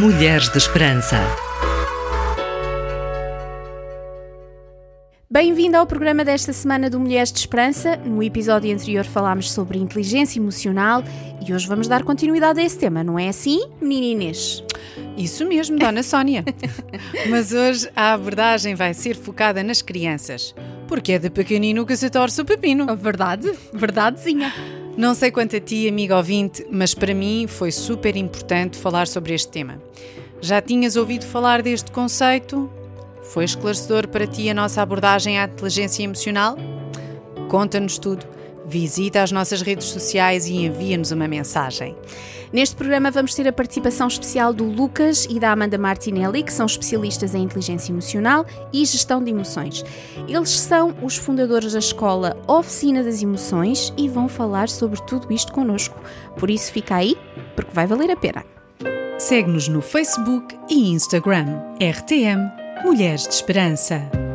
Mulheres de Esperança. Bem-vindo ao programa desta semana do Mulheres de Esperança. No episódio anterior falámos sobre inteligência emocional e hoje vamos dar continuidade a esse tema, não é assim, menina Inês? Isso mesmo, Dona Sónia. Mas hoje a abordagem vai ser focada nas crianças, porque é de pequenino que se torce o pepino. Verdade, verdadezinha. Não sei quanto a ti, amigo ouvinte, mas para mim foi super importante falar sobre este tema. Já tinhas ouvido falar deste conceito? Foi esclarecedor para ti a nossa abordagem à inteligência emocional? Conta-nos tudo. Visita as nossas redes sociais e envia-nos uma mensagem. Neste programa vamos ter a participação especial do Lucas e da Amanda Martinelli, que são especialistas em inteligência emocional e gestão de emoções. Eles são os fundadores da escola Oficina das Emoções e vão falar sobre tudo isto connosco. Por isso fica aí, porque vai valer a pena. Segue-nos no Facebook e Instagram. RTM Mulheres de Esperança.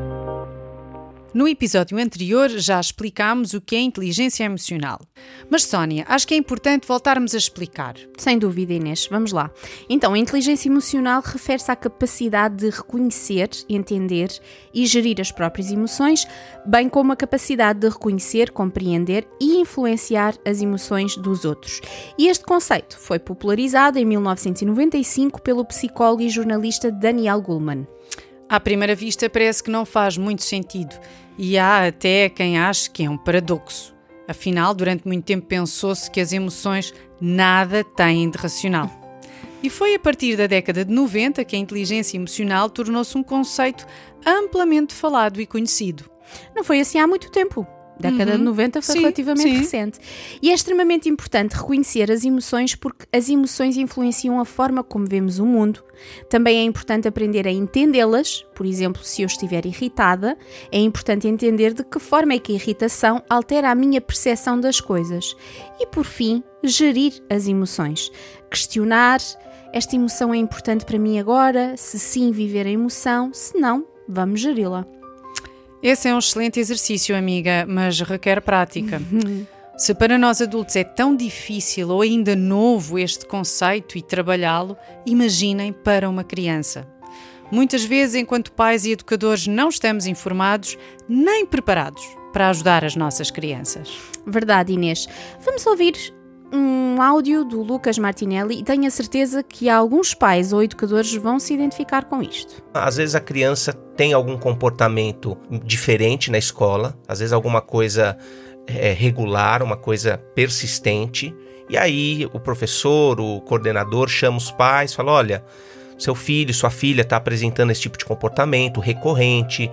No episódio anterior já explicámos o que é inteligência emocional. Mas, Sónia, acho que é importante voltarmos a explicar. Sem dúvida, Inês. Vamos lá. Então, a inteligência emocional refere-se à capacidade de reconhecer, entender e gerir as próprias emoções, bem como a capacidade de reconhecer, compreender e influenciar as emoções dos outros. E este conceito foi popularizado em 1995 pelo psicólogo e jornalista Daniel Goleman. À primeira vista, parece que não faz muito sentido e há até quem ache que é um paradoxo. Afinal, durante muito tempo pensou-se que as emoções nada têm de racional. E foi a partir da década de 90 que a inteligência emocional tornou-se um conceito amplamente falado e conhecido. Não foi assim há muito tempo. Década uhum. de 90 foi sim, relativamente sim. recente. E é extremamente importante reconhecer as emoções porque as emoções influenciam a forma como vemos o mundo. Também é importante aprender a entendê-las. Por exemplo, se eu estiver irritada, é importante entender de que forma é que a irritação altera a minha percepção das coisas. E por fim, gerir as emoções. Questionar: esta emoção é importante para mim agora? Se sim, viver a emoção, se não, vamos geri-la. Esse é um excelente exercício, amiga, mas requer prática. Se para nós adultos é tão difícil ou ainda novo este conceito e trabalhá-lo, imaginem para uma criança. Muitas vezes, enquanto pais e educadores, não estamos informados nem preparados para ajudar as nossas crianças. Verdade, Inês. Vamos ouvir um áudio do Lucas Martinelli e tenho a certeza que alguns pais ou educadores vão se identificar com isto. Às vezes a criança tem algum comportamento diferente na escola, às vezes alguma coisa é, regular, uma coisa persistente, e aí o professor, o coordenador chama os pais, fala: olha. Seu filho, sua filha está apresentando esse tipo de comportamento recorrente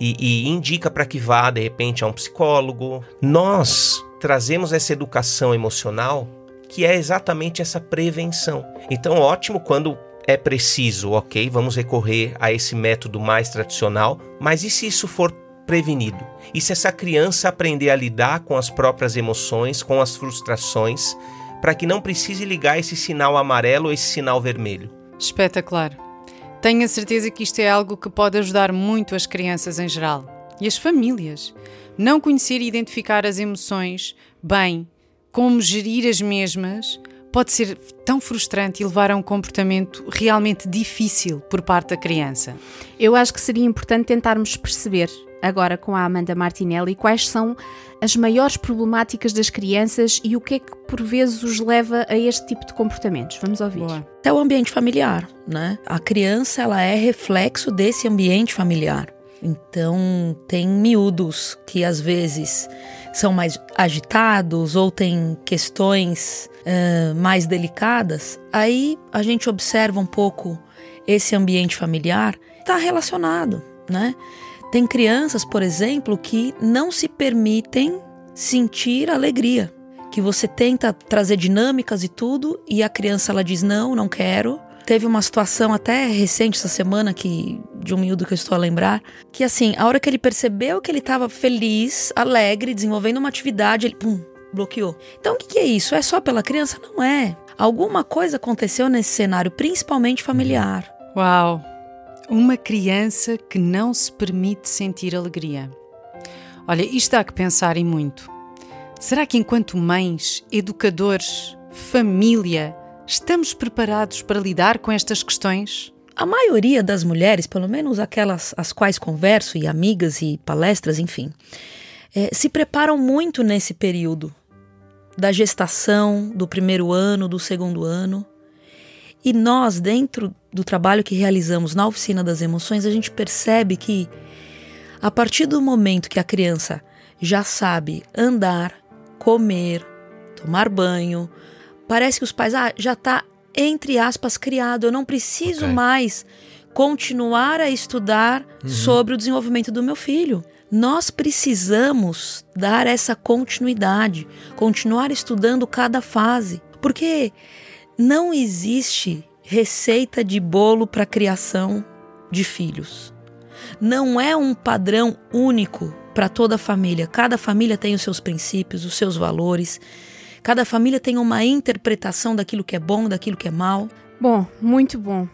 e, e indica para que vá de repente a um psicólogo. Nós trazemos essa educação emocional que é exatamente essa prevenção. Então, ótimo quando é preciso, ok, vamos recorrer a esse método mais tradicional, mas e se isso for prevenido? E se essa criança aprender a lidar com as próprias emoções, com as frustrações, para que não precise ligar esse sinal amarelo ou esse sinal vermelho? Espetacular. Tenho a certeza que isto é algo que pode ajudar muito as crianças em geral e as famílias. Não conhecer e identificar as emoções bem, como gerir as mesmas, pode ser tão frustrante e levar a um comportamento realmente difícil por parte da criança. Eu acho que seria importante tentarmos perceber, agora com a Amanda Martinelli, quais são as maiores problemáticas das crianças e o que é que por vezes os leva a este tipo de comportamentos. Vamos ouvir. Boa. É o ambiente familiar, né? A criança ela é reflexo desse ambiente familiar. Então, tem miúdos que às vezes são mais agitados ou têm questões uh, mais delicadas. Aí a gente observa um pouco esse ambiente familiar, está relacionado, né? Tem crianças, por exemplo, que não se permitem sentir alegria, que você tenta trazer dinâmicas e tudo, e a criança ela diz não, não quero, Teve uma situação até recente essa semana que de um miúdo que eu estou a lembrar, que assim, a hora que ele percebeu que ele estava feliz, alegre, desenvolvendo uma atividade, ele pum, bloqueou. Então o que, que é isso? É só pela criança? Não é. Alguma coisa aconteceu nesse cenário, principalmente familiar. Uau! Uma criança que não se permite sentir alegria. Olha, isto dá que pensar em muito. Será que enquanto mães, educadores, família, Estamos preparados para lidar com estas questões? A maioria das mulheres, pelo menos aquelas as quais converso, e amigas e palestras, enfim, é, se preparam muito nesse período da gestação, do primeiro ano, do segundo ano. E nós, dentro do trabalho que realizamos na oficina das emoções, a gente percebe que a partir do momento que a criança já sabe andar, comer, tomar banho, parece que os pais, ah, já está, entre aspas, criado, eu não preciso okay. mais continuar a estudar uhum. sobre o desenvolvimento do meu filho. Nós precisamos dar essa continuidade, continuar estudando cada fase, porque não existe receita de bolo para criação de filhos. Não é um padrão único para toda a família. Cada família tem os seus princípios, os seus valores. Cada família tem uma interpretação daquilo que é bom, daquilo que é mal. Bom, muito bom.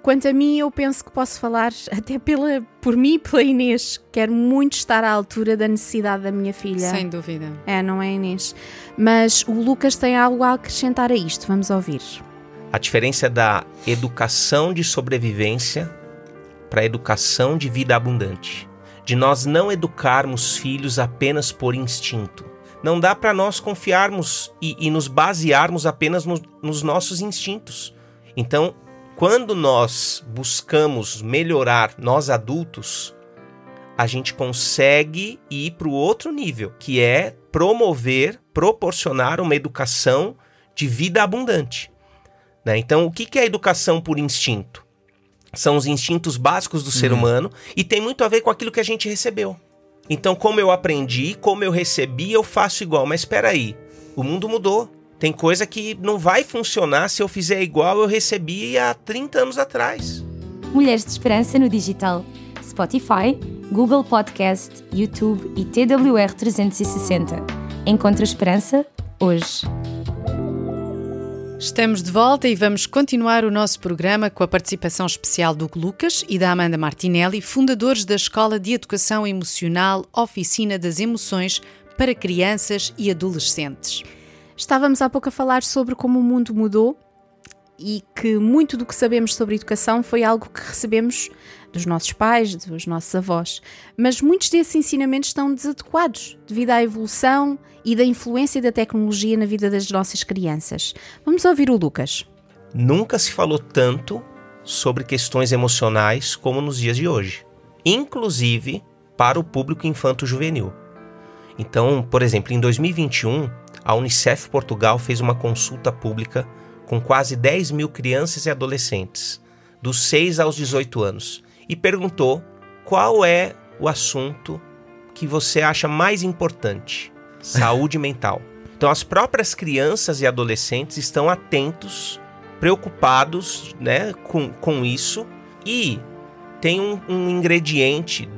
Quanto a mim, eu penso que posso falar até pela, por mim e pela Inês. Quero muito estar à altura da necessidade da minha filha. Sem dúvida. É, não é, Inês? Mas o Lucas tem algo a acrescentar a isto. Vamos ouvir. A diferença da educação de sobrevivência para a educação de vida abundante. De nós não educarmos filhos apenas por instinto não dá para nós confiarmos e, e, nos basearmos apenas no, nos nossos instintos. Então, quando nós buscamos melhorar nós adultos, a gente consegue ir para o outro nível, que é promover, proporcionar uma educação de vida abundante. Né? Então, o que é educação por instinto? São os instintos básicos do uhum. ser humano e tem muito a ver com aquilo que a gente recebeu. Então, como eu aprendi, como eu recebi, eu faço igual. Mas espera aí, o mundo mudou. Tem coisa que não vai funcionar se eu fizer igual eu recebi há 30 anos atrás. Mulheres de Esperança no digital. Spotify, Google Podcast, YouTube e TWR 360. Encontra esperança hoje. Estamos de volta e vamos continuar o nosso programa com a participação especial do Lucas e da Amanda Martinelli, fundadores da Escola de Educação Emocional Oficina das Emoções para Crianças e Adolescentes. Estávamos há pouco a falar sobre como o mundo mudou e que muito do que sabemos sobre educação foi algo que recebemos dos nossos pais, dos nossos avós. Mas muitos desses ensinamentos estão desadequados devido à evolução e da influência da tecnologia na vida das nossas crianças. Vamos ouvir o Lucas. Nunca se falou tanto sobre questões emocionais como nos dias de hoje, inclusive para o público infanto-juvenil. Então, por exemplo, em 2021, a Unicef Portugal fez uma consulta pública com quase 10 mil crianças e adolescentes, dos 6 aos 18 anos, e perguntou qual é o assunto que você acha mais importante saúde mental. Então, as próprias crianças e adolescentes estão atentos, preocupados né, com, com isso e tem um, um ingrediente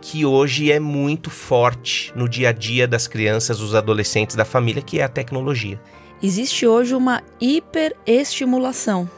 que hoje é muito forte no dia a dia das crianças, dos adolescentes, da família, que é a tecnologia. Existe hoje uma hiperestimulação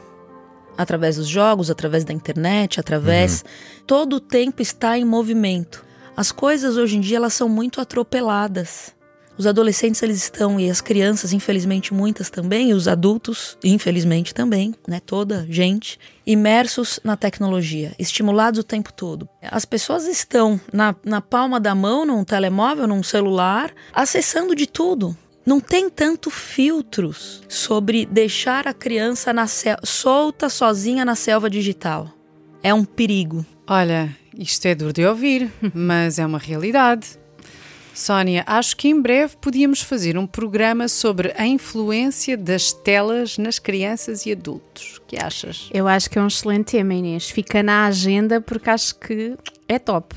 através dos jogos, através da internet, através uhum. todo o tempo está em movimento. As coisas hoje em dia elas são muito atropeladas. Os adolescentes eles estão e as crianças, infelizmente muitas também, e os adultos, infelizmente também, né, toda gente, imersos na tecnologia, estimulados o tempo todo. As pessoas estão na, na palma da mão, num telemóvel, num celular, acessando de tudo. Não tem tanto filtros sobre deixar a criança na solta sozinha na selva digital. É um perigo. Olha, isto é duro de ouvir, mas é uma realidade. Sónia, acho que em breve podíamos fazer um programa sobre a influência das telas nas crianças e adultos. O que achas? Eu acho que é um excelente tema, Inês. Fica na agenda porque acho que é top.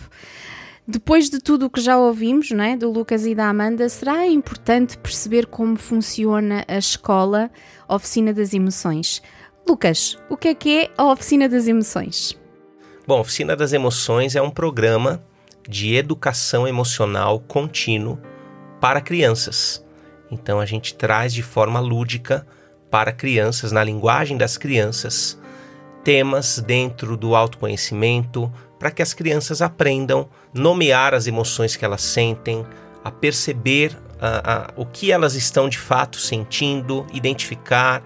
Depois de tudo o que já ouvimos, né, do Lucas e da Amanda, será importante perceber como funciona a escola Oficina das Emoções. Lucas, o que é que é a Oficina das Emoções? Bom, a Oficina das Emoções é um programa de educação emocional contínuo para crianças. Então a gente traz de forma lúdica para crianças, na linguagem das crianças, temas dentro do autoconhecimento, para que as crianças aprendam a nomear as emoções que elas sentem, a perceber a, a, o que elas estão de fato sentindo, identificar,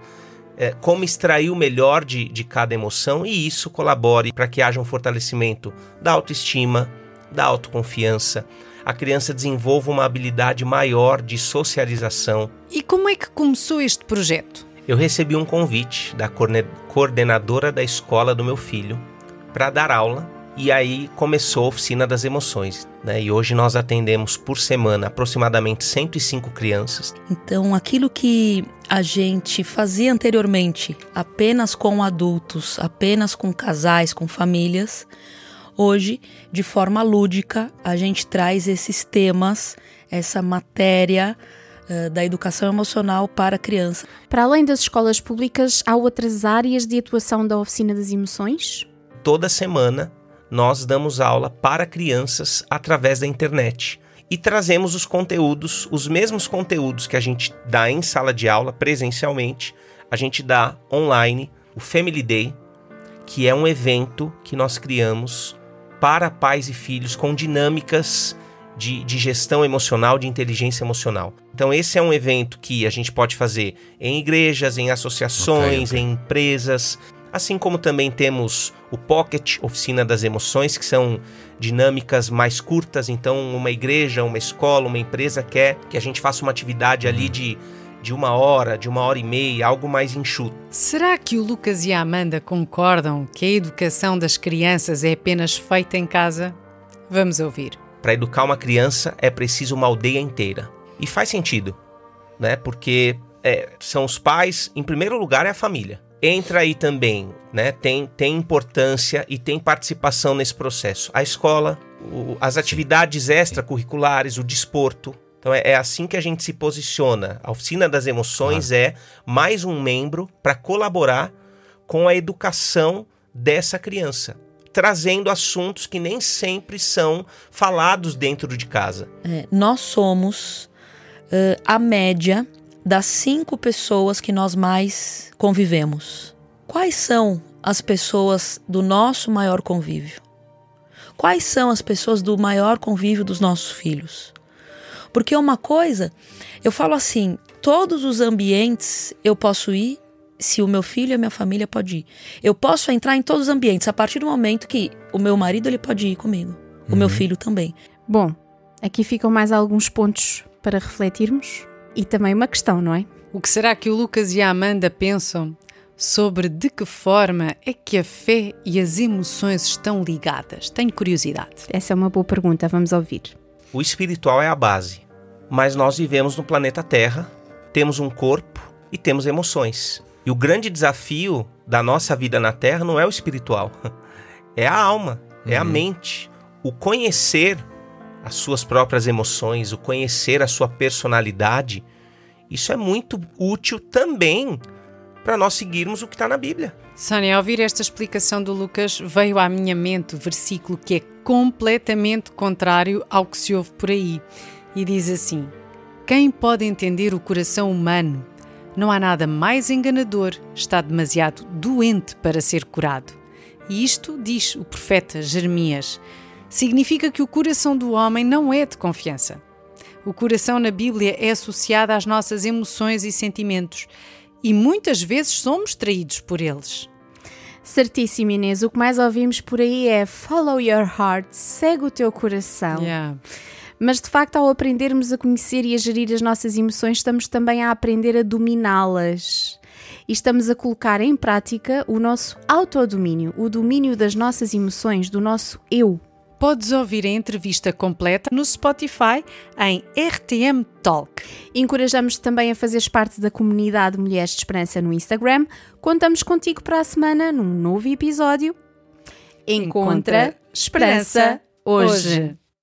é, como extrair o melhor de, de cada emoção e isso colabore para que haja um fortalecimento da autoestima, da autoconfiança. A criança desenvolva uma habilidade maior de socialização. E como é que começou este projeto? Eu recebi um convite da coordenadora da escola do meu filho para dar aula e aí começou a oficina das emoções. Né? E hoje nós atendemos por semana aproximadamente 105 crianças. Então, aquilo que a gente fazia anteriormente apenas com adultos, apenas com casais, com famílias, hoje, de forma lúdica, a gente traz esses temas, essa matéria uh, da educação emocional para a criança. Para além das escolas públicas, há outras áreas de atuação da oficina das emoções? Toda semana nós damos aula para crianças através da internet e trazemos os conteúdos, os mesmos conteúdos que a gente dá em sala de aula presencialmente, a gente dá online o Family Day, que é um evento que nós criamos para pais e filhos com dinâmicas de, de, gestão emocional, de inteligência emocional. Então, esse é um evento que a gente pode fazer em igrejas, em associações, okay, okay. em empresas. Assim como também temos o Pocket, Oficina das Emoções, que são dinâmicas mais curtas. Então, uma igreja, uma escola, uma empresa quer que a gente faça uma atividade ali de, de uma hora, de uma hora e meia, algo mais enxuto. Será que o Lucas e a Amanda concordam que a educação das crianças é apenas feita em casa? Vamos ouvir. Para educar uma criança é preciso uma aldeia inteira. E faz sentido, né? Porque é, são os pais, em primeiro lugar, é a família entra aí também, né? Tem, tem importância e tem participação nesse processo. A escola, o, as atividades extracurriculares, o desporto. Então é, é, assim que a gente se posiciona. A oficina das emoções ah. é mais um membro para colaborar com a educação dessa criança. Trazendo assuntos que nem sempre são falados dentro de casa. É, nós somos uh, a média das cinco pessoas que nós mais convivemos. Quais são as pessoas do nosso maior convívio? Quais são as pessoas do maior convívio dos nossos filhos? Porque uma coisa, eu falo assim, todos os ambientes eu posso ir se o meu filho e a minha família pode ir. Eu posso entrar em todos os ambientes a partir do momento que o meu marido ele pode ir comigo, o meu uhum. filho também. Bom, aqui ficam mais alguns pontos para refletirmos e também uma questão, não é? O que será que o Lucas e a Amanda pensam sobre de que forma é que a fé e as emoções estão ligadas? Tenho curiosidade. Essa é uma boa pergunta, vamos ouvir. O espiritual é a base, mas nós vivemos no planeta Terra, temos um corpo e temos emoções. E o grande desafio da nossa vida na Terra não é o espiritual, é a alma, é a uhum. mente. O conhecer as suas próprias emoções, o conhecer a sua personalidade, isso é muito útil também para nós seguirmos o que está na Bíblia. Sónia, ao ouvir esta explicação do Lucas, veio à minha mente o versículo que é completamente contrário ao que se ouve por aí. E diz assim: Quem pode entender o coração humano? Não há nada mais enganador, está demasiado doente para ser curado. E isto diz o profeta Jeremias significa que o coração do homem não é de confiança. O coração na Bíblia é associado às nossas emoções e sentimentos e muitas vezes somos traídos por eles. Certíssimo, Inês. O que mais ouvimos por aí é follow your heart, segue o teu coração. Yeah. Mas de facto, ao aprendermos a conhecer e a gerir as nossas emoções, estamos também a aprender a dominá-las. E estamos a colocar em prática o nosso autodomínio, o domínio das nossas emoções, do nosso eu. Podes ouvir a entrevista completa no Spotify em RTM Talk. Encorajamos-te também a fazeres parte da comunidade Mulheres de Esperança no Instagram. Contamos contigo para a semana num novo episódio. Encontra, esperança hoje.